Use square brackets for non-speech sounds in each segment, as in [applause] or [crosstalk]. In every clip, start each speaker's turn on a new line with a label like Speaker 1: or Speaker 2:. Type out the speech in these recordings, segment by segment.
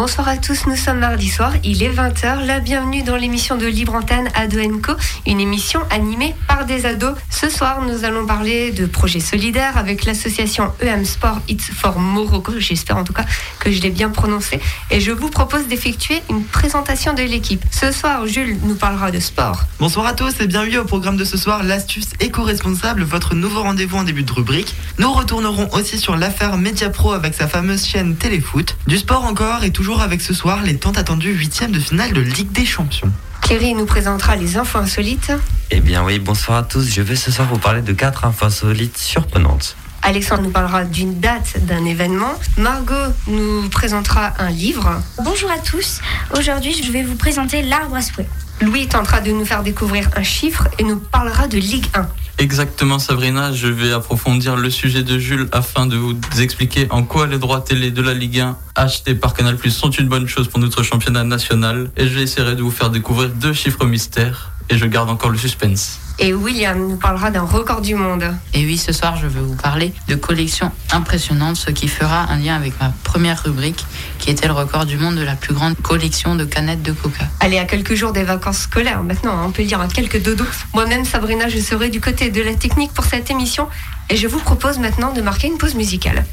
Speaker 1: Bonsoir à tous, nous sommes mardi soir, il est 20h, la bienvenue dans l'émission de Libre Antenne Ado Co, une émission animée par des ados. Ce soir, nous allons parler de projets solidaires avec l'association EM Sport It's for Morocco, j'espère en tout cas que je l'ai bien prononcé, et je vous propose d'effectuer une présentation de l'équipe. Ce soir, Jules nous parlera de sport.
Speaker 2: Bonsoir à tous et bienvenue au programme de ce soir, l'astuce éco-responsable, votre nouveau rendez-vous en début de rubrique. Nous retournerons aussi sur l'affaire Mediapro avec sa fameuse chaîne Téléfoot, du sport encore et toujours avec ce soir les tant attendus huitièmes de finale de Ligue des Champions.
Speaker 1: Thierry nous présentera les infos insolites.
Speaker 3: Eh bien oui, bonsoir à tous. Je vais ce soir vous parler de quatre infos insolites surprenantes.
Speaker 1: Alexandre nous parlera d'une date d'un événement. Margot nous présentera un livre.
Speaker 4: Bonjour à tous. Aujourd'hui, je vais vous présenter l'arbre à souhait.
Speaker 1: Louis tentera de nous faire découvrir un chiffre et nous parlera de Ligue 1.
Speaker 5: Exactement Sabrina, je vais approfondir le sujet de Jules afin de vous expliquer en quoi les droits télé de la Ligue 1 achetés par Canal Plus sont une bonne chose pour notre championnat national et je essaierai de vous faire découvrir deux chiffres mystères et je garde encore le suspense.
Speaker 1: Et William nous parlera d'un record du monde.
Speaker 6: Et oui, ce soir, je vais vous parler de collections impressionnantes, ce qui fera un lien avec ma première rubrique, qui était le record du monde de la plus grande collection de canettes de coca.
Speaker 1: Allez, à quelques jours des vacances scolaires, maintenant, on peut dire à quelques dodos. Moi-même, Sabrina, je serai du côté de la technique pour cette émission, et je vous propose maintenant de marquer une pause musicale.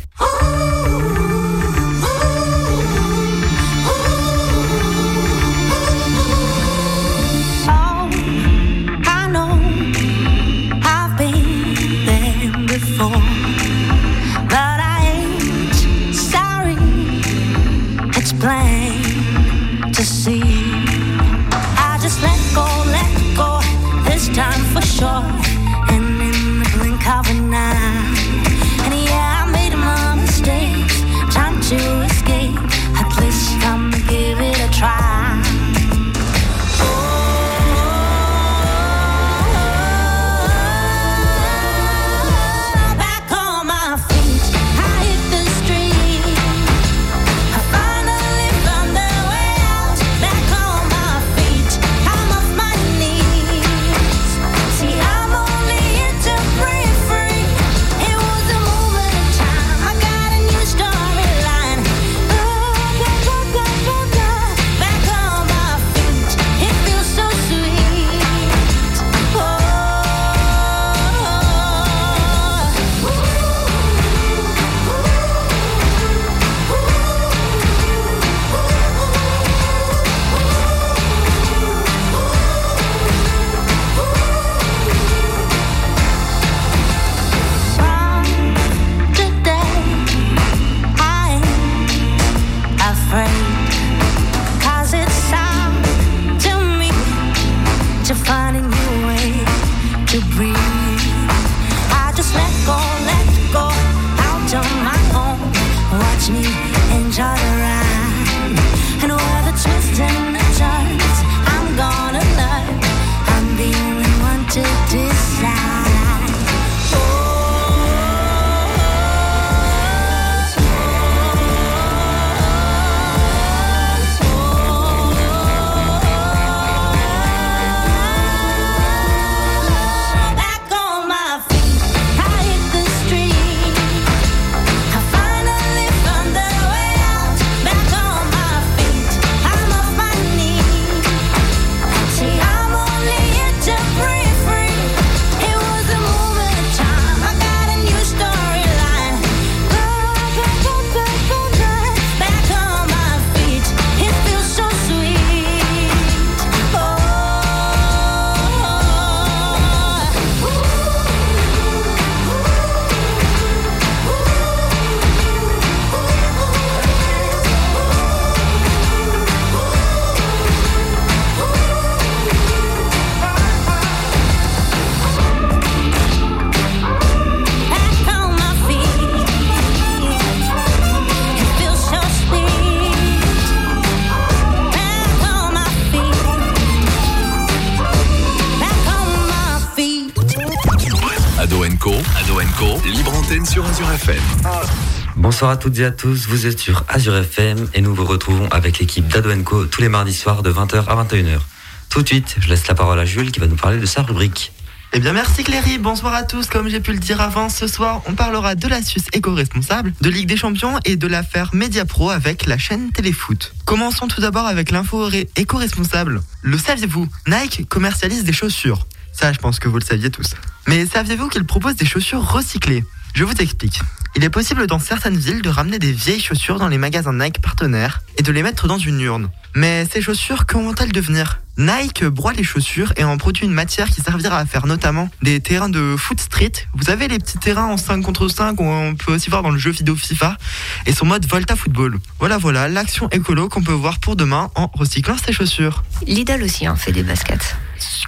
Speaker 3: Bonsoir à toutes et à tous, vous êtes sur Azure FM et nous vous retrouvons avec l'équipe d'Adoenco tous les mardis soirs de 20h à 21h. Tout de suite, je laisse la parole à Jules qui va nous parler de sa rubrique.
Speaker 2: Eh bien merci Cléry, bonsoir à tous. Comme j'ai pu le dire avant, ce soir on parlera de l'astuce éco-responsable, de Ligue des Champions et de l'affaire Mediapro avec la chaîne Téléfoot. Commençons tout d'abord avec l'info éco-responsable. Le saviez-vous Nike commercialise des chaussures. Ça je pense que vous le saviez tous. Mais saviez-vous qu'il propose des chaussures recyclées? Je vous explique. Il est possible dans certaines villes de ramener des vieilles chaussures dans les magasins Nike partenaires et de les mettre dans une urne. Mais ces chaussures, comment vont-elles devenir? Nike broie les chaussures et en produit une matière qui servira à faire notamment des terrains de foot street. Vous avez les petits terrains en 5 contre 5 qu'on peut aussi voir dans le jeu vidéo FIFA et son mode Volta Football. Voilà, voilà, l'action écolo qu'on peut voir pour demain en recyclant ces chaussures.
Speaker 7: Lidl aussi hein, fait des baskets.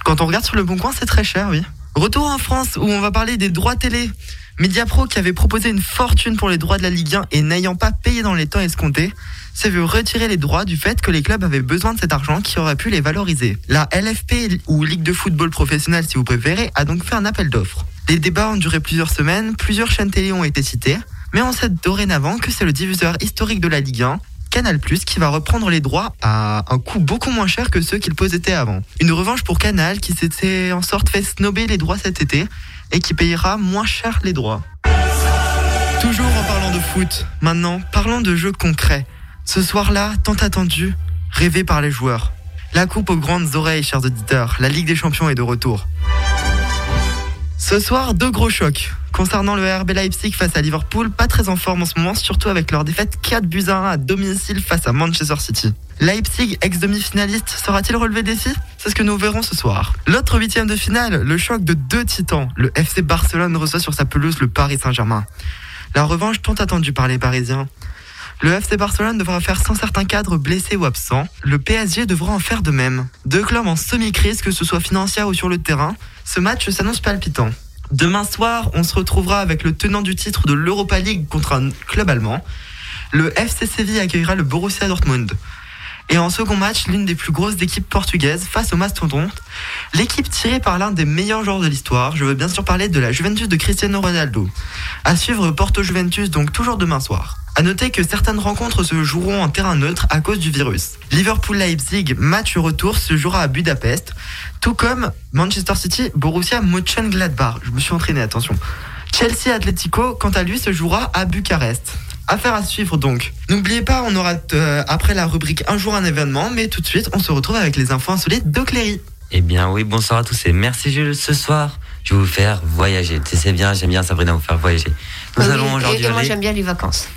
Speaker 2: Quand on regarde sur le bon coin, c'est très cher, oui. Retour en France où on va parler des droits télé. Mediapro qui avait proposé une fortune pour les droits de la Ligue 1 et n'ayant pas payé dans les temps escomptés, s'est vu retirer les droits du fait que les clubs avaient besoin de cet argent qui aurait pu les valoriser. La LFP, ou Ligue de football professionnelle si vous préférez, a donc fait un appel d'offres. Les débats ont duré plusieurs semaines, plusieurs chaînes télé ont été citées, mais on sait dorénavant que c'est le diffuseur historique de la Ligue 1 Canal+, qui va reprendre les droits à un coût beaucoup moins cher que ceux qu'il possédait avant. Une revanche pour Canal qui s'était en sorte fait snober les droits cet été et qui payera moins cher les droits. Toujours en parlant de foot, maintenant parlons de jeux concrets. Ce soir-là, tant attendu, rêvé par les joueurs. La coupe aux grandes oreilles, chers auditeurs, la Ligue des Champions est de retour. Ce soir, deux gros chocs. Concernant le RB Leipzig face à Liverpool, pas très en forme en ce moment, surtout avec leur défaite 4 buts à 1 à domicile face à Manchester City. Leipzig, ex-demi-finaliste, sera-t-il relevé défi C'est ce que nous verrons ce soir. L'autre huitième de finale, le choc de deux titans. Le FC Barcelone reçoit sur sa pelouse le Paris Saint-Germain. La revanche tant attendue par les Parisiens. Le FC Barcelone devra faire sans certains cadres blessés ou absents. Le PSG devra en faire de même. Deux clubs en semi-crise, que ce soit financière ou sur le terrain. Ce match s'annonce palpitant. Demain soir, on se retrouvera avec le tenant du titre de l'Europa League contre un club allemand. Le FC Séville accueillera le Borussia Dortmund. Et en second match, l'une des plus grosses équipes portugaises face au Mastodonte, l'équipe tirée par l'un des meilleurs joueurs de l'histoire. Je veux bien sûr parler de la Juventus de Cristiano Ronaldo. À suivre Porto Juventus donc toujours demain soir. À noter que certaines rencontres se joueront en terrain neutre à cause du virus. Liverpool-Leipzig, match retour, se jouera à Budapest, tout comme Manchester City, Borussia Mönchengladbach. Je me suis entraîné, attention. Chelsea Atletico, quant à lui, se jouera à Bucarest. Affaire à suivre donc. N'oubliez pas, on aura euh, après la rubrique Un jour un événement, mais tout de suite, on se retrouve avec les infos insolites de Cléry.
Speaker 3: Eh bien oui, bonsoir à tous et merci Jules. Ce soir, je vais vous faire voyager. Tu sais bien, j'aime bien Sabrina vous faire voyager.
Speaker 7: Nous allons aujourd'hui moi j'aime bien les vacances.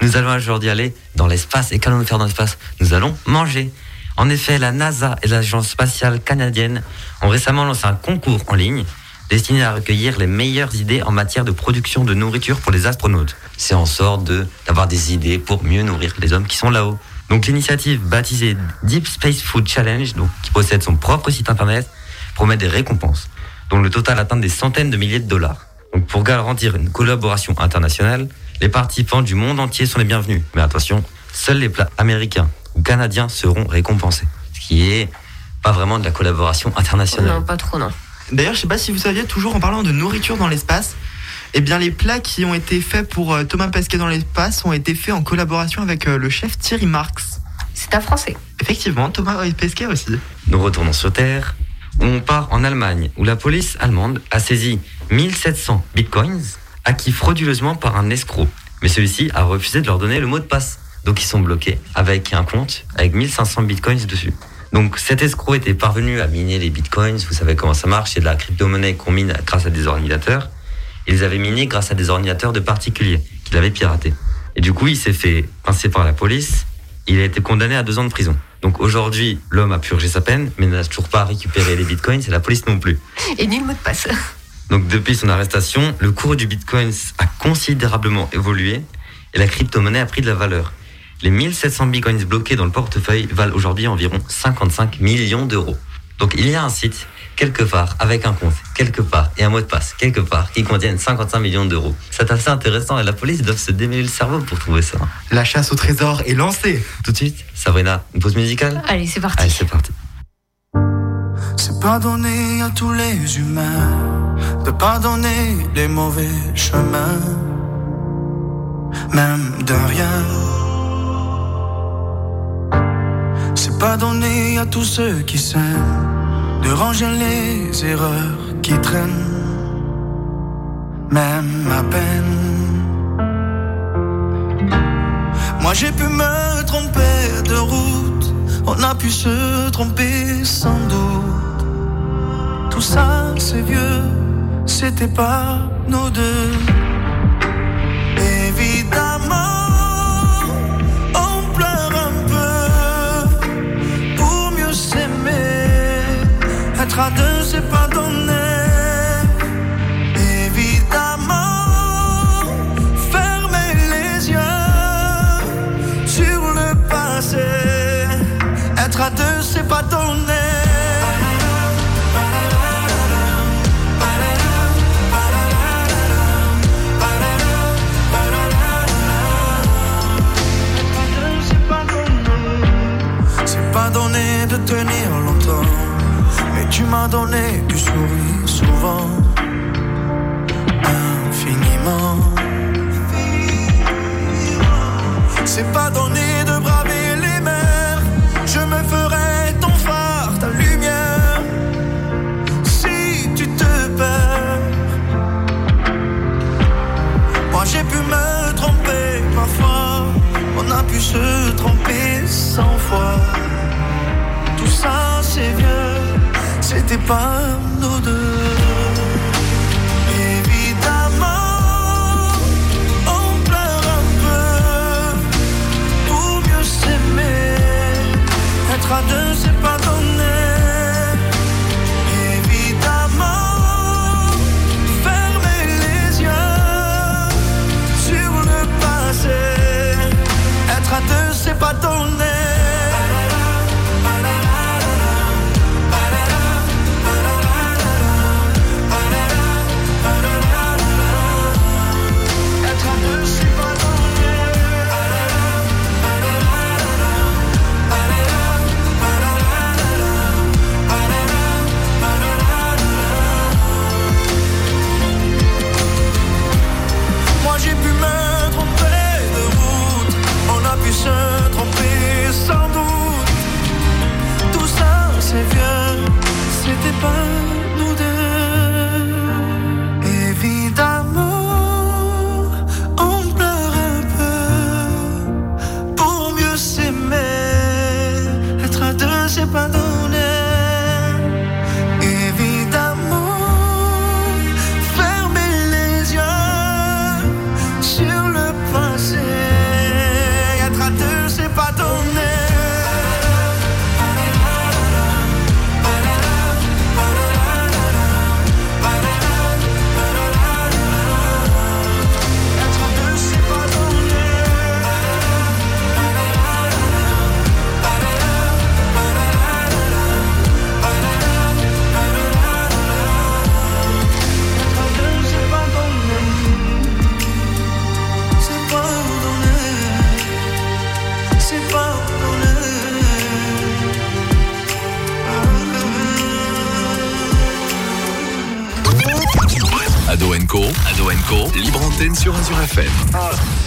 Speaker 3: Nous allons aujourd'hui aller dans l'espace. Et qu'allons-nous faire dans l'espace? Nous allons manger. En effet, la NASA et l'Agence spatiale canadienne ont récemment lancé un concours en ligne destiné à recueillir les meilleures idées en matière de production de nourriture pour les astronautes. C'est en sorte d'avoir des idées pour mieux nourrir les hommes qui sont là-haut. Donc l'initiative baptisée Deep Space Food Challenge, donc, qui possède son propre site internet, promet des récompenses, dont le total atteint des centaines de milliers de dollars. Donc pour garantir une collaboration internationale, les participants du monde entier sont les bienvenus. Mais attention, seuls les plats américains ou canadiens seront récompensés. Ce qui est pas vraiment de la collaboration internationale.
Speaker 7: Non, pas trop, non.
Speaker 2: D'ailleurs, je sais pas si vous saviez, toujours en parlant de nourriture dans l'espace, eh bien, les plats qui ont été faits pour euh, Thomas Pesquet dans l'espace ont été faits en collaboration avec euh, le chef Thierry Marx.
Speaker 7: C'est un Français.
Speaker 2: Effectivement, Thomas Pesquet aussi.
Speaker 3: Nous retournons sur Terre. On part en Allemagne, où la police allemande a saisi 1700 bitcoins acquis frauduleusement par un escroc. Mais celui-ci a refusé de leur donner le mot de passe. Donc ils sont bloqués avec un compte avec 1500 bitcoins dessus. Donc cet escroc était parvenu à miner les bitcoins, vous savez comment ça marche, c'est de la crypto-monnaie qu'on mine grâce à des ordinateurs. Il les avait minés grâce à des ordinateurs de particuliers qu'il avait piratés. Et du coup, il s'est fait pincer par la police. Il a été condamné à deux ans de prison. Donc aujourd'hui, l'homme a purgé sa peine, mais n'a toujours pas récupéré les bitcoins et la police non plus.
Speaker 7: Et ni le mot de passe.
Speaker 3: Donc depuis son arrestation, le cours du bitcoin a considérablement évolué et la crypto-monnaie a pris de la valeur. Les 1700 bitcoins bloqués dans le portefeuille valent aujourd'hui environ 55 millions d'euros. Donc il y a un site quelque part avec un compte, quelque part et un mot de passe, quelque part qui contiennent 55 millions d'euros. C'est assez intéressant et la police doit se démêler le cerveau pour trouver ça.
Speaker 2: La chasse au trésor est lancée.
Speaker 3: Tout de suite, Sabrina, une pause musicale?
Speaker 7: Allez, c'est parti.
Speaker 3: Allez, c'est parti.
Speaker 8: C'est pardonner à tous les humains de pardonner les mauvais chemins, même de rien. C'est pardonner à tous ceux qui s'aiment de ranger les erreurs
Speaker 9: qui traîne, même à peine. Moi j'ai pu me tromper de route, on a pu se tromper sans doute. Tout ça c'est vieux, c'était pas nous deux. Être à deux, c'est pas donné. Évidemment, fermer les yeux sur le passé. Être à deux, c'est pas donné. C'est pas donné de tenir longtemps, tu m'as donné du sourire souvent, infiniment. C'est pas donné de braver les mers, je me ferai ton phare, ta lumière. Si tu te perds, moi j'ai pu me tromper parfois, on a pu se tromper cent fois. Pas nous deux. Évidemment, on pleure un peu pour mieux s'aimer. Être à deux,
Speaker 10: Co, Ado libre antenne sur Azure FM.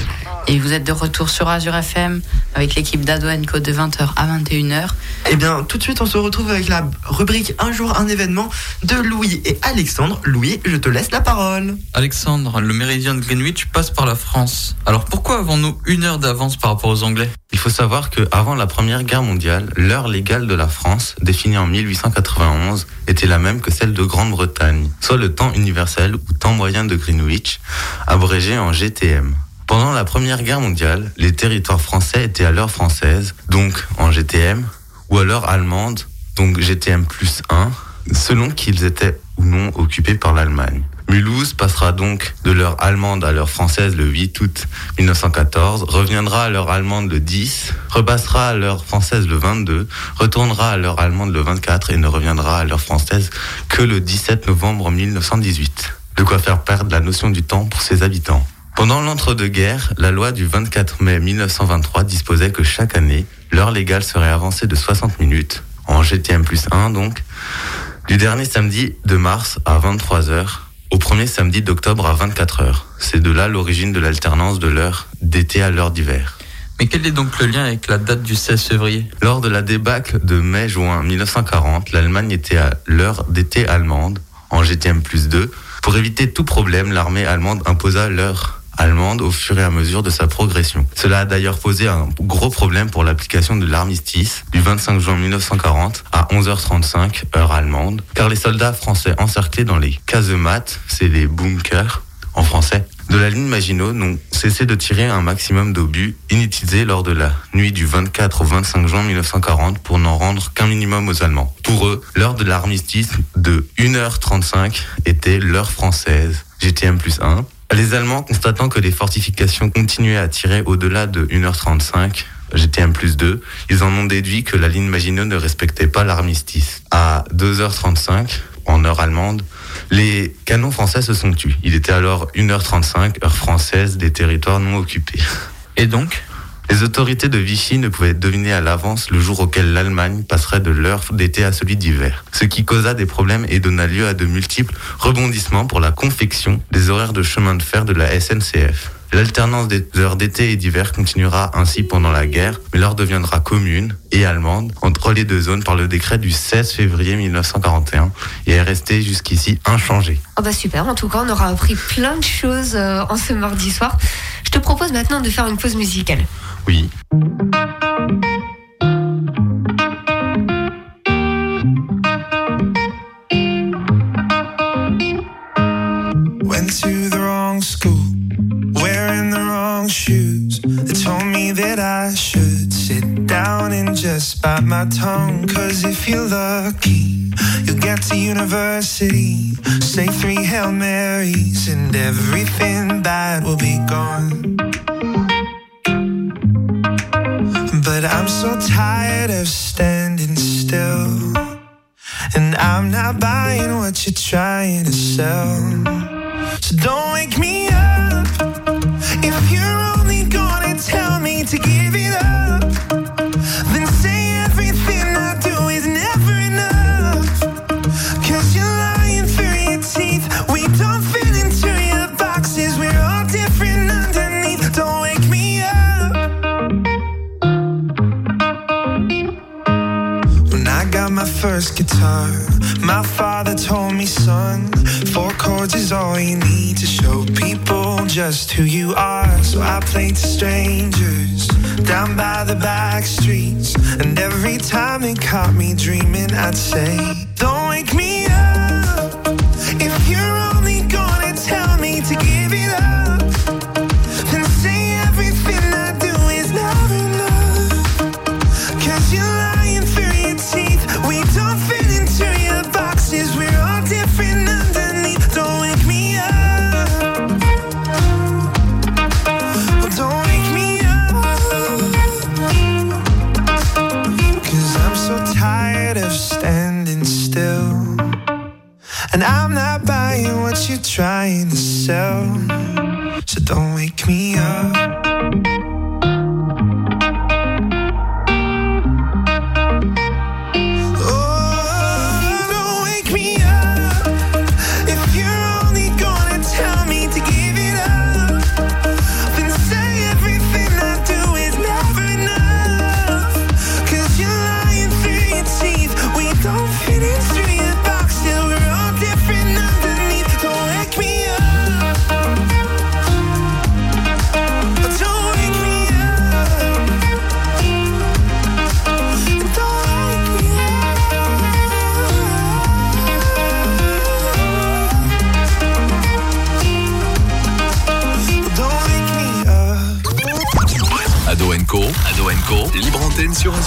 Speaker 6: Et vous êtes de retour sur Azure FM avec l'équipe d'Ado Co de 20h à 21h.
Speaker 2: Eh bien, tout de suite, on se retrouve avec la rubrique Un jour, un événement de Louis et Alexandre. Louis, je te laisse la parole.
Speaker 5: Alexandre, le méridien de Greenwich passe par la France. Alors pourquoi avons-nous une heure d'avance par rapport aux Anglais?
Speaker 11: Il faut savoir que avant la Première Guerre mondiale, l'heure légale de la France, définie en 1891, était la même que celle de Grande-Bretagne, soit le temps universel ou temps moyen de Greenwich, abrégé en GTM. Pendant la Première Guerre mondiale, les territoires français étaient à l'heure française, donc en GTM, ou à l'heure allemande, donc GTM plus 1, selon qu'ils étaient ou non occupés par l'Allemagne. Mulhouse passera donc de l'heure allemande à l'heure française le 8 août 1914, reviendra à l'heure allemande le 10, repassera à l'heure française le 22, retournera à l'heure allemande le 24 et ne reviendra à l'heure française que le 17 novembre 1918. De quoi faire perdre la notion du temps pour ses habitants. Pendant l'entre-deux-guerres, la loi du 24 mai 1923 disposait que chaque année, l'heure légale serait avancée de 60 minutes, en GTM plus 1 donc, du dernier samedi de mars à 23h au premier samedi d'octobre à 24h. C'est de là l'origine de l'alternance de l'heure d'été à l'heure d'hiver.
Speaker 5: Mais quel est donc le lien avec la date du 16 février?
Speaker 11: Lors de la débâcle de mai-juin 1940, l'Allemagne était à l'heure d'été allemande en GTM plus 2. Pour éviter tout problème, l'armée allemande imposa l'heure allemande au fur et à mesure de sa progression. Cela a d'ailleurs posé un gros problème pour l'application de l'armistice du 25 juin 1940 à 11h35 heure allemande, car les soldats français encerclés dans les casemates, c'est les bunkers en français, de la ligne Maginot n'ont cessé de tirer un maximum d'obus inutilisés lors de la nuit du 24 au 25 juin 1940 pour n'en rendre qu'un minimum aux Allemands. Pour eux, l'heure de l'armistice de 1h35 était l'heure française, GTM plus 1, les Allemands, constatant que les fortifications continuaient à tirer au-delà de 1h35, GTM plus 2, ils en ont déduit que la ligne Maginot ne respectait pas l'armistice. À 2h35, en heure allemande, les canons français se sont tus. Il était alors 1h35, heure française, des territoires non occupés.
Speaker 5: Et donc?
Speaker 11: Les autorités de Vichy ne pouvaient deviner à l'avance le jour auquel l'Allemagne passerait de l'heure d'été à celui d'hiver, ce qui causa des problèmes et donna lieu à de multiples rebondissements pour la confection des horaires de chemin de fer de la SNCF. L'alternance des heures d'été et d'hiver continuera ainsi pendant la guerre, mais l'heure deviendra commune et allemande entre les deux zones par le décret du 16 février 1941 et est restée jusqu'ici inchangée.
Speaker 7: Oh bah super, en tout cas on aura appris plein de choses euh, en ce mardi soir. Je te propose maintenant de faire une pause musicale.
Speaker 11: Oui.
Speaker 8: Went to the wrong school, wearing the wrong shoes. They told me that I should sit down and just bite my tongue. Cause if you're lucky, you'll get to university. Say three Hail Marys, and everything bad will be gone. But I'm so tired of standing still. And I'm not buying what you're trying to sell. So don't wake me up if you're only gonna tell me to give it up. First guitar, my father told me, son, four chords is all you need to show people just who you are. So I played to strangers down by the back streets. And every time they caught me dreaming, I'd say, Don't wake me up if you're only gonna tell me to give it up.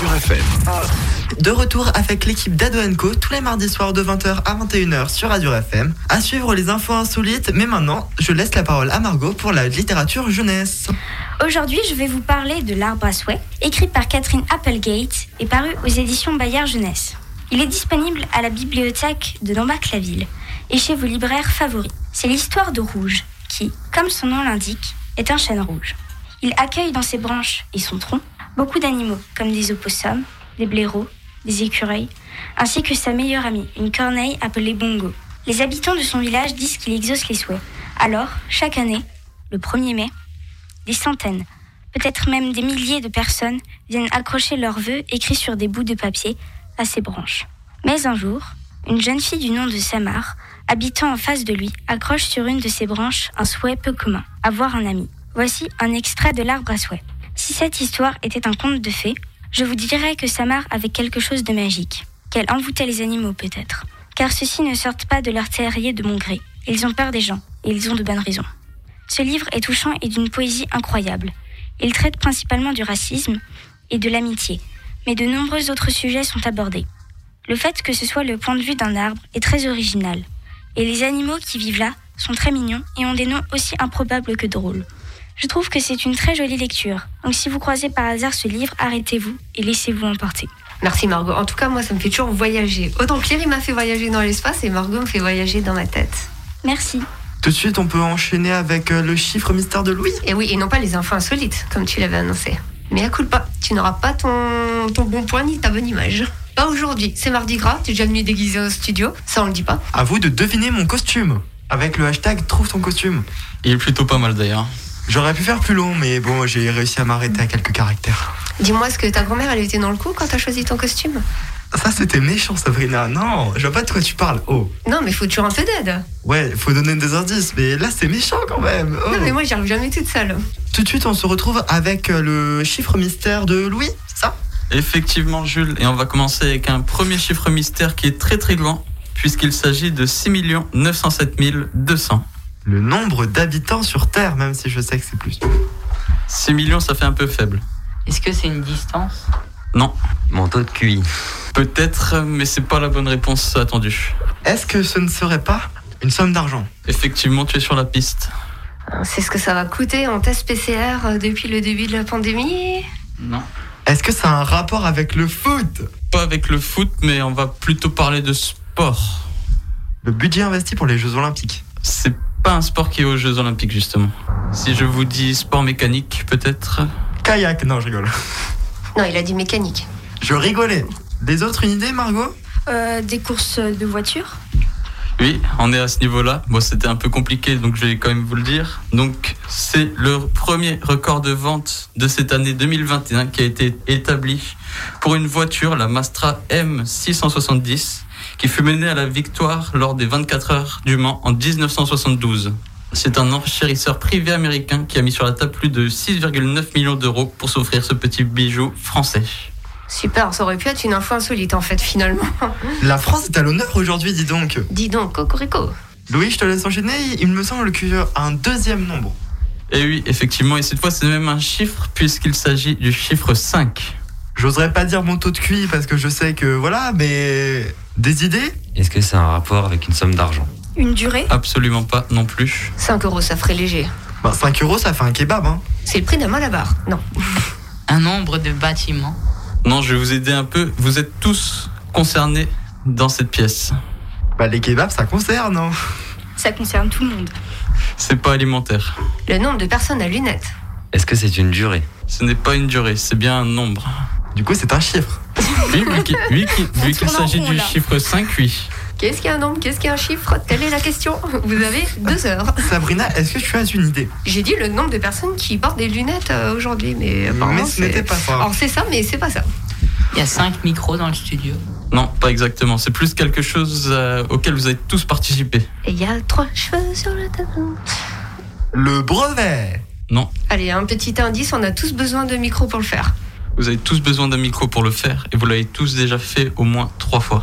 Speaker 10: Azure FM.
Speaker 2: De retour avec l'équipe d'Ado Co tous les mardis soirs de 20h à 21h sur Radio FM. À suivre les infos insolites, mais maintenant, je laisse la parole à Margot pour la littérature jeunesse.
Speaker 4: Aujourd'hui, je vais vous parler de L'arbre à souhait, écrit par Catherine Applegate et paru aux éditions Bayard Jeunesse. Il est disponible à la bibliothèque de Nambac-la-Ville et chez vos libraires favoris. C'est l'histoire de Rouge, qui, comme son nom l'indique, est un chêne rouge. Il accueille dans ses branches et son tronc beaucoup d'animaux, comme des opossums, des blaireaux, des écureuils, ainsi que sa meilleure amie, une corneille appelée Bongo. Les habitants de son village disent qu'il exauce les souhaits. Alors, chaque année, le 1er mai, des centaines, peut-être même des milliers de personnes viennent accrocher leurs vœux écrits sur des bouts de papier à ses branches. Mais un jour, une jeune fille du nom de Samar, habitant en face de lui, accroche sur une de ses branches un souhait peu commun, avoir un ami. Voici un extrait de l'arbre à souhait. Si cette histoire était un conte de fées, je vous dirais que Samar avait quelque chose de magique, qu'elle envoûtait les animaux peut-être. Car ceux-ci ne sortent pas de leur terrier de mon gré. Ils ont peur des gens, et ils ont de bonnes raisons. Ce livre est touchant et d'une poésie incroyable. Il traite principalement du racisme et de l'amitié, mais de nombreux autres sujets sont abordés. Le fait que ce soit le point de vue d'un arbre est très original, et les animaux qui vivent là sont très mignons et ont des noms aussi improbables que drôles. Je trouve que c'est une très jolie lecture, donc si vous croisez par hasard ce livre, arrêtez-vous et laissez-vous emporter.
Speaker 7: Merci Margot. En tout cas, moi, ça me fait toujours voyager. Autant Pierre, il m'a fait voyager dans l'espace et Margot me fait voyager dans ma tête.
Speaker 4: Merci.
Speaker 2: Tout de suite, on peut enchaîner avec euh, le chiffre mystère de Louis.
Speaker 7: Et oui, et non pas les infos insolites, comme tu l'avais annoncé. Mais à coup pas, tu n'auras pas ton, ton bon point ni ta bonne image. Pas aujourd'hui, c'est mardi gras, tu es déjà venu déguisé au studio, ça on le dit pas.
Speaker 2: À vous de deviner mon costume avec le hashtag trouve ton costume.
Speaker 5: Il est plutôt pas mal d'ailleurs.
Speaker 2: J'aurais pu faire plus long, mais bon, j'ai réussi à m'arrêter à quelques caractères.
Speaker 7: Dis-moi, est-ce que ta grand-mère, elle était dans le coup quand t'as choisi ton costume?
Speaker 2: Ça, c'était méchant, Sabrina. Non, je vois pas de quoi tu parles. Oh.
Speaker 7: Non, mais faut toujours un peu d'aide.
Speaker 2: Ouais, faut donner des indices, mais là, c'est méchant quand même. Oh.
Speaker 7: Non, mais moi, j'y arrive jamais toute seule.
Speaker 2: Tout de suite, on se retrouve avec euh, le chiffre mystère de Louis, c'est ça?
Speaker 5: Effectivement, Jules, et on va commencer avec un premier chiffre mystère qui est très très grand, puisqu'il s'agit de 6 907 200.
Speaker 2: Le nombre d'habitants sur Terre, même si je sais que c'est plus.
Speaker 5: 6 millions, ça fait un peu faible.
Speaker 6: Est-ce que c'est une distance?
Speaker 5: Non,
Speaker 3: Mon taux de QI.
Speaker 5: peut-être, mais c'est pas la bonne réponse attendue.
Speaker 2: Est-ce que ce ne serait pas une somme d'argent?
Speaker 5: Effectivement, tu es sur la piste.
Speaker 7: C'est ce que ça va coûter en test PCR euh, depuis le début de la pandémie?
Speaker 5: Non.
Speaker 2: Est-ce que ça a un rapport avec le foot?
Speaker 5: Pas avec le foot, mais on va plutôt parler de sport.
Speaker 2: Le budget investi pour les Jeux Olympiques.
Speaker 5: C'est pas un sport qui est aux Jeux Olympiques, justement. Si je vous dis sport mécanique, peut-être?
Speaker 2: Kayak, non, je rigole.
Speaker 7: Non, il a dit mécanique.
Speaker 2: Je rigolais. Des autres, une idée, Margot?
Speaker 4: Euh, des courses de voitures
Speaker 5: Oui, on est à ce niveau-là. Bon, c'était un peu compliqué, donc je vais quand même vous le dire. Donc, c'est le premier record de vente de cette année 2021 qui a été établi pour une voiture, la Mastra M670, qui fut menée à la victoire lors des 24 heures du Mans en 1972. C'est un enchérisseur privé américain qui a mis sur la table plus de 6,9 millions d'euros pour s'offrir ce petit bijou français.
Speaker 7: Super, ça aurait pu être une info insolite en fait, finalement. [laughs]
Speaker 2: La France est à l'honneur aujourd'hui, dis donc.
Speaker 7: Dis donc, Cocorico.
Speaker 2: Louis, je te laisse enchaîner. Il me semble qu'il y a un deuxième nombre.
Speaker 5: Et oui, effectivement, et cette fois c'est même un chiffre puisqu'il s'agit du chiffre 5.
Speaker 2: J'oserais pas dire mon taux de QI parce que je sais que voilà, mais des idées?
Speaker 3: Est-ce que c'est un rapport avec une somme d'argent?
Speaker 4: Une durée?
Speaker 5: Absolument pas non plus.
Speaker 7: 5 euros, ça ferait léger.
Speaker 2: Bah 5 euros, ça fait un kebab, hein.
Speaker 7: C'est le prix d'un malabar. Non. [laughs]
Speaker 6: Un nombre de bâtiments
Speaker 5: Non, je vais vous aider un peu. Vous êtes tous concernés dans cette pièce.
Speaker 2: Bah les kebabs, ça concerne, hein.
Speaker 4: Ça concerne tout le monde.
Speaker 5: C'est pas alimentaire.
Speaker 7: Le nombre de personnes à lunettes.
Speaker 3: Est-ce que c'est une durée?
Speaker 5: Ce n'est pas une durée, c'est bien un nombre.
Speaker 2: Du coup, c'est un chiffre.
Speaker 5: Oui, vu qu'il oui, [laughs] s'agit du
Speaker 4: là.
Speaker 5: chiffre 5, oui.
Speaker 7: Qu'est-ce qu'il y a un nombre Qu'est-ce qu'il y a un chiffre? Telle est la question. Vous avez deux heures.
Speaker 2: Sabrina, est-ce que tu as une idée?
Speaker 7: J'ai dit le nombre de personnes qui portent des lunettes euh, aujourd'hui, mais apparemment
Speaker 2: Mais ce n'était pas ça.
Speaker 7: Alors c'est ça, mais c'est pas ça.
Speaker 6: Il y a 5 micros dans le studio.
Speaker 5: Non, pas exactement. C'est plus quelque chose euh, auquel vous avez tous participé.
Speaker 7: Et il y a trois cheveux sur le tableau.
Speaker 2: Le brevet
Speaker 5: Non,
Speaker 7: Allez, un petit indice, on a tous besoin de micro pour le faire.
Speaker 5: Vous avez tous besoin d'un micro pour le faire et vous l'avez tous déjà fait au moins trois fois.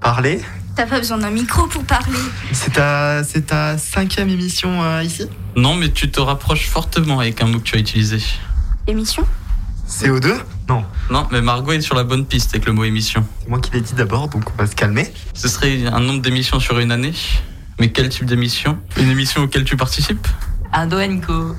Speaker 2: Parler
Speaker 4: T'as pas besoin d'un micro pour parler.
Speaker 2: C'est ta, c'est ta cinquième émission euh, ici?
Speaker 5: Non, mais tu te rapproches fortement avec un mot que tu as utilisé.
Speaker 4: Émission?
Speaker 2: CO2 Non,
Speaker 5: Non, mais Margot est sur la bonne piste avec le mot émission.
Speaker 2: c'est moi qui l'ai dit d'abord, donc on va se calmer.
Speaker 5: Ce serait un nombre d'émissions sur une année. Mais quel type d'émission? Une émission auquel tu participes?
Speaker 6: Ado Co.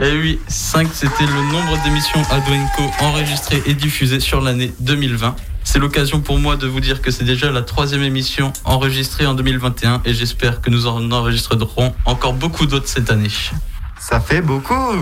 Speaker 5: Eh oui, 5 c'était le nombre d'émissions Adoenco enregistrées et diffusées sur l'année 2020. C'est l'occasion pour moi de vous dire que c'est déjà la troisième émission enregistrée en 2021 et j'espère que nous en enregistrerons encore beaucoup d'autres cette année.
Speaker 2: Ça fait beaucoup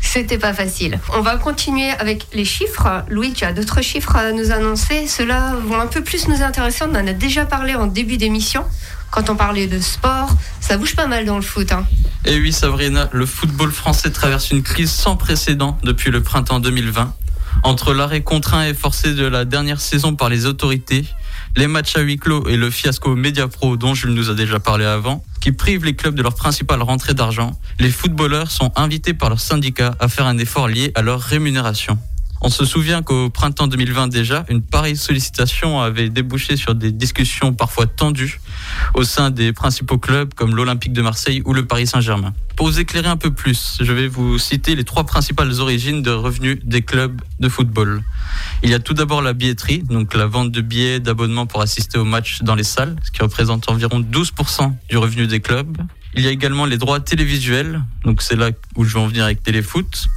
Speaker 7: C'était pas facile. On va continuer avec les chiffres. Louis, tu as d'autres chiffres à nous annoncer? Ceux-là vont un peu plus nous intéresser. On en a déjà parlé en début d'émission. Quand on parlait de sport, ça bouge pas mal dans le foot. hein.
Speaker 5: Et oui, Sabrina, le football français traverse une crise sans précédent depuis le printemps 2020. Entre l'arrêt contraint et forcé de la dernière saison par les autorités, les matchs à huis clos et le fiasco Mediapro dont Jules nous a déjà parlé avant, qui privent les clubs de leur principale rentrée d'argent, les footballeurs sont invités par leur syndicat à faire un effort lié à leur rémunération. On se souvient qu'au printemps 2020 déjà, une pareille sollicitation avait débouché sur des discussions parfois tendues au sein des principaux clubs comme l'Olympique de Marseille ou le Paris Saint-Germain. Pour vous éclairer un peu plus, je vais vous citer les trois principales origines de revenus des clubs de football. Il y a tout d'abord la billetterie, donc la vente de billets d'abonnement pour assister aux matchs dans les salles, ce qui représente environ 12% du revenu des clubs. Il y a également les droits télévisuels, donc c'est là où je vais en venir avec Téléfoot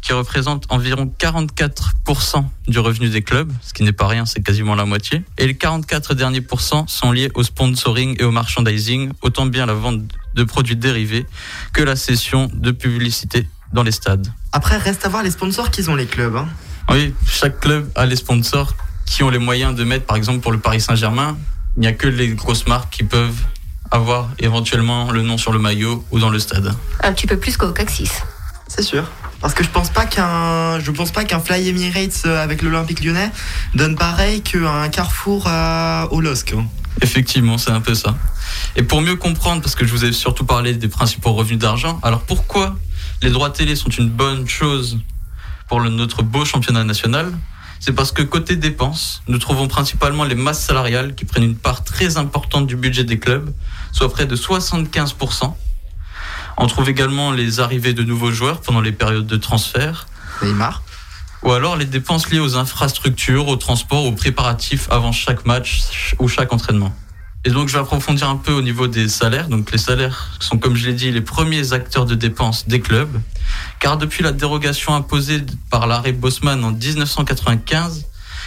Speaker 5: qui représente environ 44% du revenu des clubs, ce qui n'est pas rien, c'est quasiment la moitié. Et les 44 derniers pourcents sont liés au sponsoring et au merchandising, autant bien la vente de produits dérivés que la cession de publicité dans les stades.
Speaker 2: Après, reste à voir les sponsors qu'ils ont les clubs. Hein.
Speaker 5: Oui, chaque club a les sponsors qui ont les moyens de mettre, par exemple pour le Paris Saint-Germain, il n'y a que les grosses marques qui peuvent avoir éventuellement le nom sur le maillot ou dans le stade.
Speaker 7: Un petit peu plus qu'au Caxis.
Speaker 2: C'est sûr. Parce que je pense pas qu'un, je pense pas qu'un Fly Emirates euh, avec l'Olympique Lyonnais donne pareil qu'un Carrefour à, au LOSC. hein.
Speaker 5: Effectivement, c'est un peu ça. Et pour mieux comprendre, parce que je vous ai surtout parlé des principaux revenus d'argent, alors pourquoi les droits télé sont une bonne chose pour notre beau championnat national? C'est parce que côté dépenses, nous trouvons principalement les masses salariales qui prennent une part très importante du budget des clubs, soit près de 75%. On trouve également les arrivées de nouveaux joueurs pendant les périodes de transfert.
Speaker 2: Neymar.
Speaker 5: Ou alors les dépenses liées aux infrastructures, au transport, aux préparatifs avant chaque match ou chaque entraînement. Et donc je vais approfondir un peu au niveau des salaires. Donc les salaires sont, comme je l'ai dit, les premiers acteurs de dépenses des clubs. Car depuis la dérogation imposée par l'arrêt Bosman en 1995,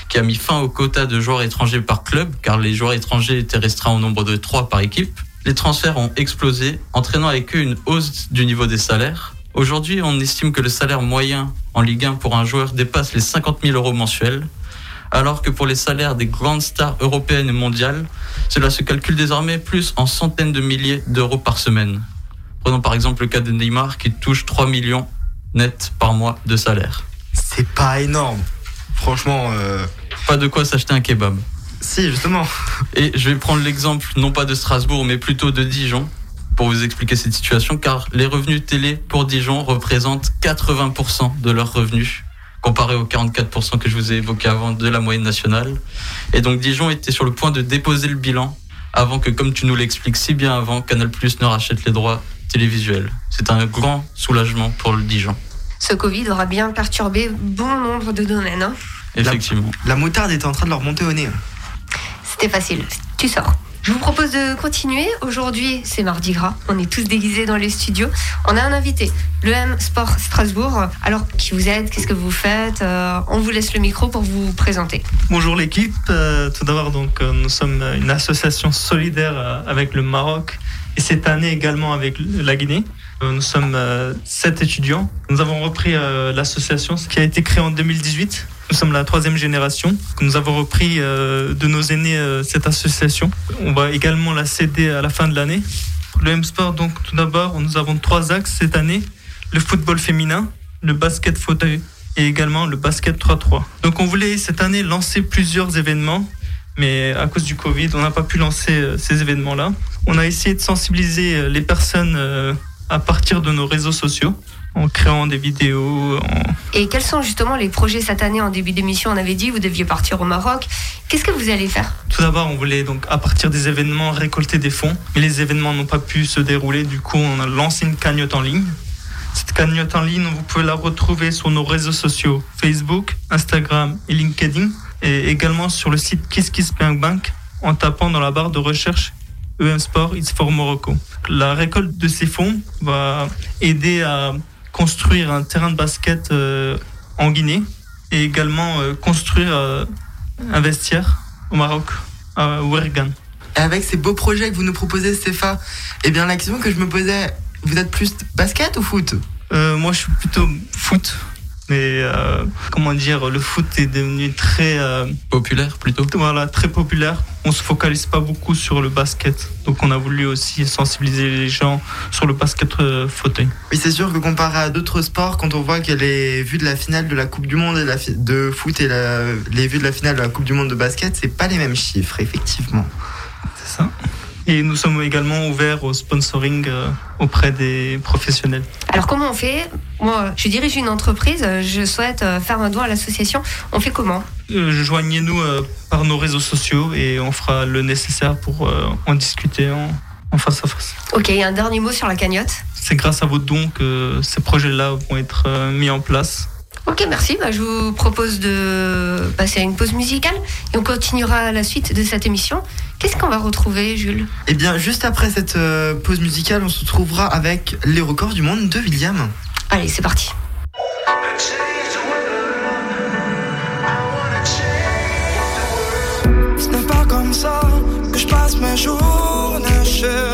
Speaker 5: qui a mis fin au quota de joueurs étrangers par club, car les joueurs étrangers étaient restreints au nombre de 3 par équipe, les transferts ont explosé, entraînant avec eux une hausse du niveau des salaires. Aujourd'hui, on estime que le salaire moyen en Ligue 1 pour un joueur dépasse les 50 000 euros mensuels, alors que pour les salaires des grandes stars européennes et mondiales, cela se calcule désormais plus en centaines de milliers d'euros par semaine. Prenons par exemple le cas de Neymar qui touche 3 millions net par mois de salaire.
Speaker 2: C'est pas énorme. Franchement, euh,
Speaker 5: Pas de quoi s'acheter un kebab.
Speaker 2: Si justement.
Speaker 5: Et je vais prendre l'exemple non pas de Strasbourg mais plutôt de Dijon pour vous expliquer cette situation car les revenus télé pour Dijon représentent 80% de leurs revenus comparé aux 44% que je vous ai évoqué avant de la moyenne nationale. Et donc Dijon était sur le point de déposer le bilan avant que, comme tu nous l'expliques si bien avant, Canal Plus ne rachète les droits télévisuels. C'est un grand soulagement pour le Dijon.
Speaker 7: Ce Covid aura bien perturbé bon nombre de domaines. hein.
Speaker 5: Effectivement.
Speaker 2: La moutarde était en train de leur monter au nez.
Speaker 7: Facile. Tu sors. Je vous propose de continuer. Aujourd'hui, c'est mardi gras. On est tous déguisés dans les studios. On a un invité, le M Sport Strasbourg. Alors, qui vous êtes? Qu'est-ce que vous faites? Euh, On vous laisse le micro pour vous présenter.
Speaker 12: Bonjour l'équipe. Euh, tout d'abord, donc, euh, nous sommes une association solidaire avec le Maroc et cette année également avec la Guinée. Nous sommes sept étudiants. Nous avons repris l'association qui a été créée en 2018. Nous sommes la troisième génération. Nous avons repris euh, de nos aînés euh, cette association. On va également la céder à la fin de l'année. Le M-Sport, donc tout d'abord, nous avons trois axes cette année. Le football féminin, le basket fauteuil et également le basket 3-3. Donc on voulait cette année lancer plusieurs événements, mais à cause du Covid, on n'a pas pu lancer euh, ces événements-là. On a essayé de sensibiliser les personnes à partir de nos réseaux sociaux, en créant des vidéos, en...
Speaker 7: Et quels sont justement les projets cette année En début d'émission, on avait dit vous deviez partir au Maroc. Qu'est-ce que vous allez faire
Speaker 12: Tout d'abord, on voulait donc à partir des événements récolter des fonds, mais les événements n'ont pas pu se dérouler. Du coup, on a lancé une cagnotte en ligne. Cette cagnotte en ligne, vous pouvez la retrouver sur nos réseaux sociaux Facebook, Instagram et LinkedIn, et également sur le site KissKissBankBank en tapant dans la barre de recherche EM Sport It's for Morocco. La récolte de ces fonds va aider à construire un terrain de basket euh, en Guinée et également euh, construire euh, un vestiaire au Maroc, à Ouergan.
Speaker 2: Et avec ces beaux projets que vous nous proposez, Stéphane, eh bien la question que je me posais, vous êtes plus basket ou foot?
Speaker 12: Euh, moi, je suis plutôt foot. Mais euh, comment dire, le foot est devenu très euh,
Speaker 5: populaire plutôt.
Speaker 12: Voilà, très populaire. On se focalise pas beaucoup sur le basket. Donc on a voulu aussi sensibiliser les gens sur le basket euh, fauteuil.
Speaker 2: Oui, c'est sûr que comparé à d'autres sports, quand on voit que les vues de la finale de la Coupe du Monde et la de foot et la, les vues de la finale de la Coupe du Monde de basket, c'est pas les mêmes chiffres, effectivement.
Speaker 12: C'est ça. Et nous sommes également ouverts au sponsoring euh, auprès des professionnels.
Speaker 7: Alors comment on fait? Moi, je dirige une entreprise, je souhaite euh, faire un don à l'association. On fait comment?
Speaker 12: Euh, Joignez-nous euh, par nos réseaux sociaux et on fera le nécessaire pour euh, en discuter en, en face à face.
Speaker 7: Ok, un dernier mot sur la cagnotte?
Speaker 12: C'est grâce à vos dons que ces projets-là vont être euh, mis en place.
Speaker 7: Ok, merci. Bah, je vous propose de passer à une pause musicale et on continuera à la suite de cette émission. Qu'est-ce qu'on va retrouver, Jules?
Speaker 2: Eh bien, juste après cette euh, pause musicale, on se retrouvera avec les records du monde de William.
Speaker 7: Allez, c'est parti.
Speaker 8: Ce n'est pas comme ça que je passe mes journées, chérie.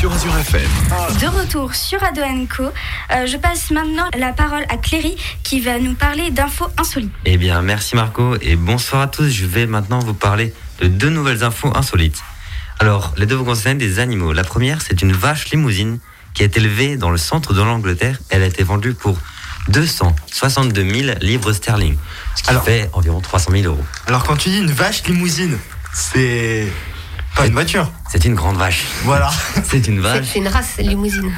Speaker 10: Sur Azure FM.
Speaker 4: De retour sur Ado Co, euh, je passe maintenant la parole à Cléry qui va nous parler d'infos insolites.
Speaker 3: Eh bien, merci Marco et bonsoir à tous. Je vais maintenant vous parler de deux nouvelles infos insolites. Alors, les deux vous concernent des animaux. La première, c'est une vache limousine qui est élevée dans le centre de l'Angleterre. Elle a été vendue pour 262 000 livres sterling, ce qui
Speaker 2: Alors-
Speaker 3: fait environ 300 000 euros.
Speaker 2: Alors, quand tu dis une vache limousine, c'est pas une voiture.
Speaker 3: C'est une grande vache.
Speaker 2: Voilà. [laughs]
Speaker 3: C'est une vache.
Speaker 7: c'est une race limousine.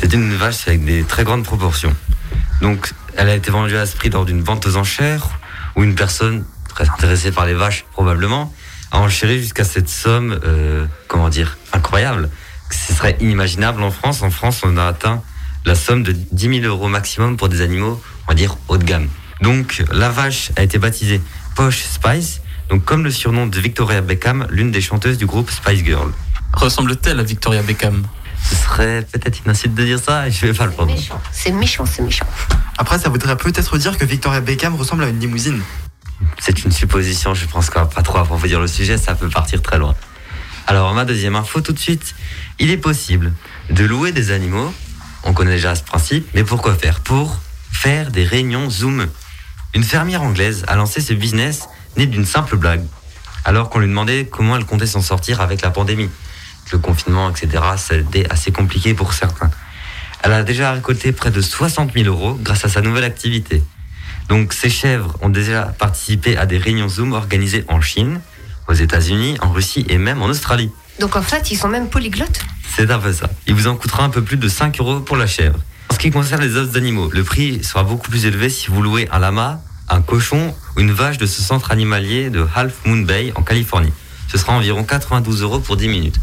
Speaker 3: C'est une vache avec des très grandes proportions. Donc, elle a été vendue à ce prix lors d'une vente aux enchères où une personne très intéressée par les vaches, probablement, a enchéri jusqu'à cette somme, euh, comment dire, incroyable. Ce serait inimaginable en France. En France, on a atteint la somme de 10 000 euros maximum pour des animaux, on va dire, haut de gamme. Donc la vache a été baptisée Posh Spice, donc comme le surnom de Victoria Beckham, l'une des chanteuses du groupe Spice Girl.
Speaker 5: Ressemble-t-elle à Victoria Beckham?
Speaker 3: Ce serait peut-être une insulte de dire ça, et je vais pas le prendre.
Speaker 7: Méchant. C'est méchant, c'est méchant.
Speaker 2: Après, ça voudrait peut-être dire que Victoria Beckham ressemble à une limousine.
Speaker 3: C'est une supposition, je pense qu'on va pas trop approfondir le sujet, ça peut partir très loin. Alors ma deuxième info tout de suite, il est possible de louer des animaux, on connaît déjà ce principe, mais pourquoi faire? Pour faire des réunions Zoom. Une fermière anglaise a lancé ce business né d'une simple blague, alors qu'on lui demandait comment elle comptait s'en sortir avec la pandémie. Le confinement, etc., c'était assez compliqué pour certains. Elle a déjà récolté près de 60 000 euros grâce à sa nouvelle activité. Donc ces chèvres ont déjà participé à des réunions Zoom organisées en Chine, aux États-Unis, en Russie et même en Australie.
Speaker 7: Donc en fait, ils sont même polyglottes?
Speaker 3: C'est un peu ça. Il vous en coûtera un peu plus de 5 euros pour la chèvre. En ce qui concerne les os d'animaux, le prix sera beaucoup plus élevé si vous louez un lama, un cochon ou une vache de ce centre animalier de Half Moon Bay en Californie. Ce sera environ 92 euros pour 10 minutes.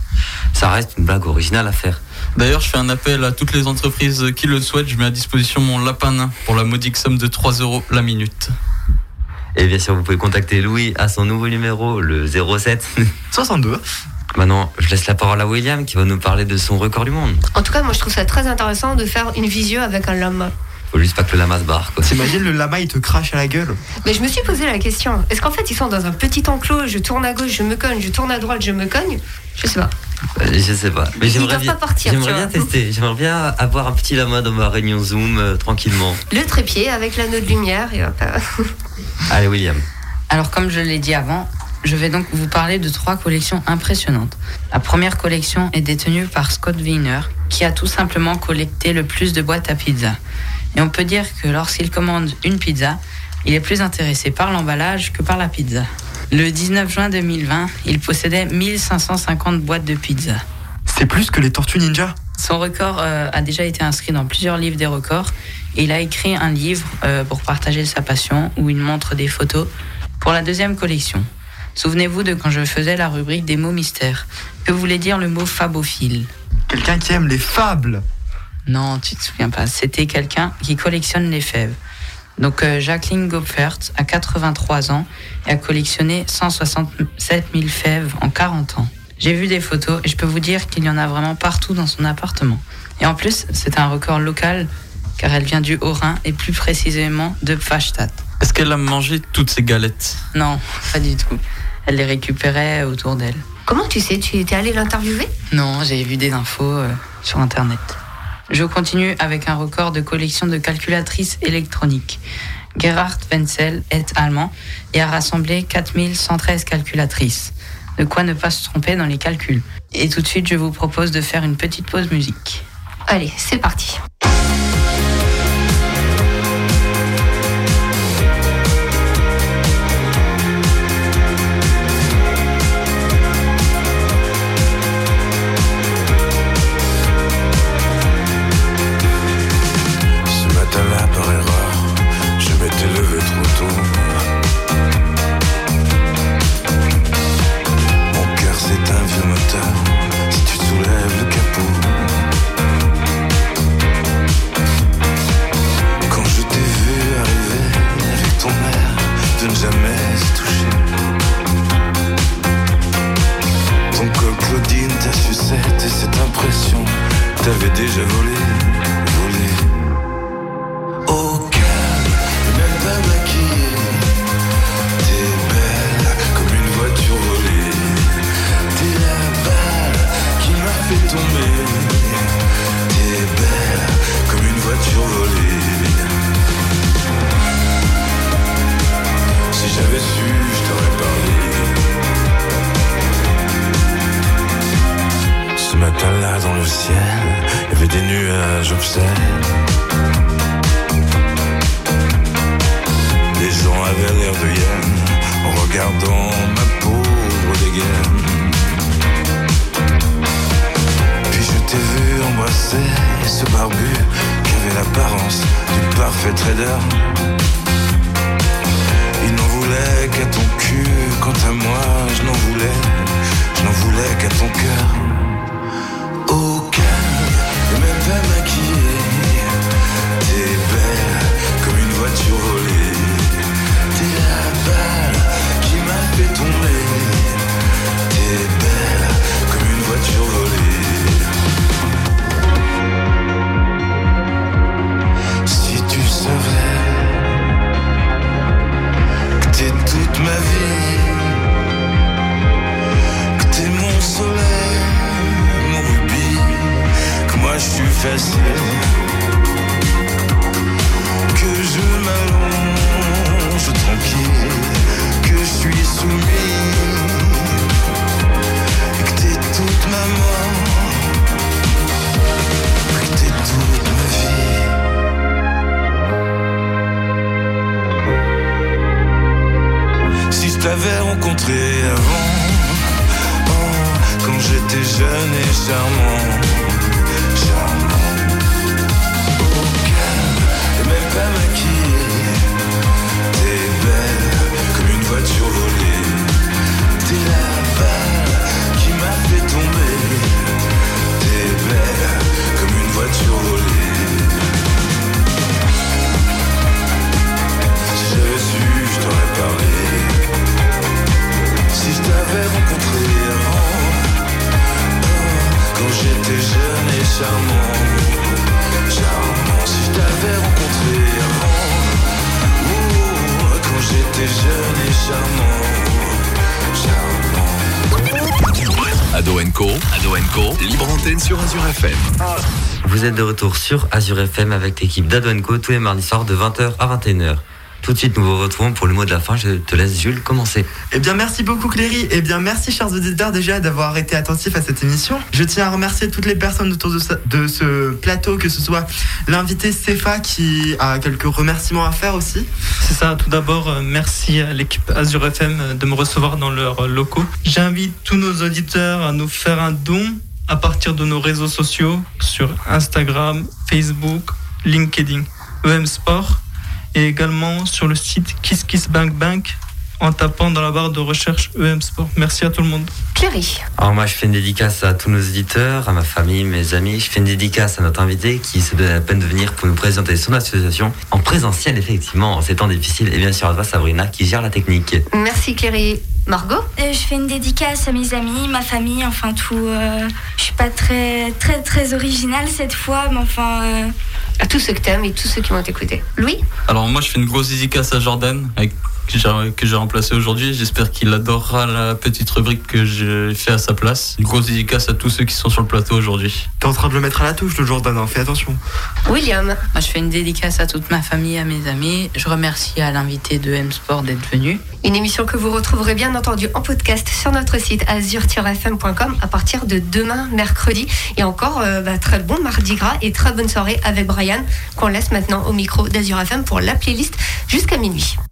Speaker 3: Ça reste une blague originale à faire.
Speaker 5: D'ailleurs, je fais un appel à toutes les entreprises qui le souhaitent. Je mets à disposition mon lapin nain pour la modique somme de 3 euros la minute.
Speaker 3: Et bien sûr, vous pouvez contacter Louis à son nouveau numéro, le 07.
Speaker 2: 62. [laughs]
Speaker 3: Maintenant, je laisse la parole à William qui va nous parler de son record du monde.
Speaker 7: En tout cas, moi je trouve ça très intéressant de faire une visio avec un lama.
Speaker 3: Faut juste pas que le lama se barre.
Speaker 2: T'imagines le lama, il te crache à la gueule.
Speaker 7: Mais je me suis posé la question est-ce qu'en fait ils sont dans un petit enclos Je tourne à gauche, je me cogne, je tourne à droite, je me cogne? Je sais pas.
Speaker 3: Je sais pas. Mais
Speaker 7: Ils
Speaker 3: j'aimerais
Speaker 7: doivent
Speaker 3: bien,
Speaker 7: pas partir,
Speaker 3: j'aimerais bien tester. J'aimerais bien avoir un petit lama dans ma réunion Zoom euh, tranquillement.
Speaker 7: Le trépied avec l'anneau de lumière et hop. euh, [laughs]
Speaker 3: Allez, William.
Speaker 6: Alors comme je l'ai dit avant, je vais donc vous parler de trois collections impressionnantes. La première collection est détenue par Scott Wiener, qui a tout simplement collecté le plus de boîtes à pizza. Et on peut dire que lorsqu'il commande une pizza, il est plus intéressé par l'emballage que par la pizza. Le 19 juin 2020, il possédait 1550 boîtes de pizza.
Speaker 2: C'est plus que les tortues ninja.
Speaker 6: Son record euh, a déjà été inscrit dans plusieurs livres des records. Et il a écrit un livre euh, pour partager sa passion où il montre des photos pour la deuxième collection. Souvenez-vous de quand je faisais la rubrique des mots mystères. Que voulait dire le mot fabophile?
Speaker 2: Quelqu'un qui aime les fables.
Speaker 6: Non, tu te souviens pas. C'était quelqu'un qui collectionne les fèves. Donc euh, Jacqueline Gopfert a 83 ans et a collectionné 167 000 fèves en 40 ans. J'ai vu des photos et je peux vous dire qu'il y en a vraiment partout dans son appartement. Et en plus, c'est un record local car elle vient du Haut-Rhin et plus précisément de Pfastatt.
Speaker 5: Est-ce qu'elle a mangé toutes ces galettes?
Speaker 6: Non, pas du tout. Elle les récupérait autour d'elle.
Speaker 7: Comment tu sais? Tu étais allé l'interviewer?
Speaker 6: Non, j'ai vu des infos euh, sur Internet. Je continue avec un record de collection de calculatrices électroniques. Gerhard Wenzel est allemand et a rassemblé 4113 calculatrices. De quoi ne pas se tromper dans les calculs. Et tout de suite, je vous propose de faire une petite pause musique.
Speaker 7: Allez, c'est parti.
Speaker 8: J'avais su, je t'aurais parlé. Ce matin-là dans le ciel, il y avait des nuages obscènes. Les gens avaient l'air de hyènes en regardant ma pauvre dégaine. Puis je t'ai vu embrasser ce barbu qui avait l'apparence du parfait trader voulais qu'à ton cul, quant à moi, je n'en voulais, je n'en voulais qu'à ton cœur. Aucun, et même pas maquillée, t'es belle comme une voiture volée.
Speaker 13: T'es la balle qui m'a fait tomber, t'es belle comme une voiture volée. Que je m'allonge tranquille, que je suis soumis, que t'es toute ma mort, que t'es toute ma vie. Si je t'avais rencontré avant, oh, quand j'étais jeune et charmant,
Speaker 14: sur Azure FM
Speaker 3: avec l'équipe d'Adonco tous les mardis soirs de 20h à 21h. Tout de suite, nous vous retrouvons pour le mot de la fin. Je te laisse, Jules, commencer.
Speaker 2: Eh bien, merci beaucoup Cléry. Eh bien, merci chers auditeurs déjà d'avoir été attentifs à cette émission. Je tiens à remercier toutes les personnes autour de, ce- de ce plateau, que ce soit l'invité Cefa qui a quelques remerciements à faire aussi.
Speaker 12: C'est ça, tout d'abord, euh, merci à l'équipe Azure FM euh, de me recevoir dans leurs locaux. J'invite tous nos auditeurs à nous faire un don à partir de nos réseaux sociaux sur Instagram, Facebook, LinkedIn, EM Sport et également sur le site Kiss Kiss Bank Bank en tapant dans la barre de recherche EM Sport. Merci à tout le monde.
Speaker 7: Cléry.
Speaker 3: Alors moi, je fais une dédicace à tous nos éditeurs, à ma famille, mes amis. Je fais une dédicace à notre invité qui s'est donné la peine de venir pour nous présenter son association en présentiel, effectivement, en ces temps difficiles. Et bien sûr, à toi, Sabrina, qui gère la technique.
Speaker 7: Merci Cléry. Margot?
Speaker 4: Euh, je fais une dédicace à mes amis, ma famille, enfin tout. euh, je suis pas très très très originale cette fois, mais enfin. euh,
Speaker 7: À tous ceux que t'aimes et tous ceux qui vont t'écouter. Louis?
Speaker 5: Alors moi je fais une grosse dédicace à Jordan avec- que j'ai remplacé aujourd'hui. J'espère qu'il adorera la petite rubrique que j'ai fait à sa place. Une grosse dédicace à tous ceux qui sont sur le plateau aujourd'hui.
Speaker 2: T'es en train de le mettre à la touche, le Jordan, hein, fais attention.
Speaker 7: William.
Speaker 6: Moi, je fais une dédicace à toute ma famille, à mes amis. Je remercie à l'invité de M-Sport d'être venu.
Speaker 7: Une émission que vous retrouverez bien entendu en podcast sur notre site azur-fm.com à partir de demain, mercredi. Et encore, euh, bah, très bon mardi gras et très bonne soirée avec Brian, qu'on laisse maintenant au micro d'Azur FM pour la playlist jusqu'à minuit.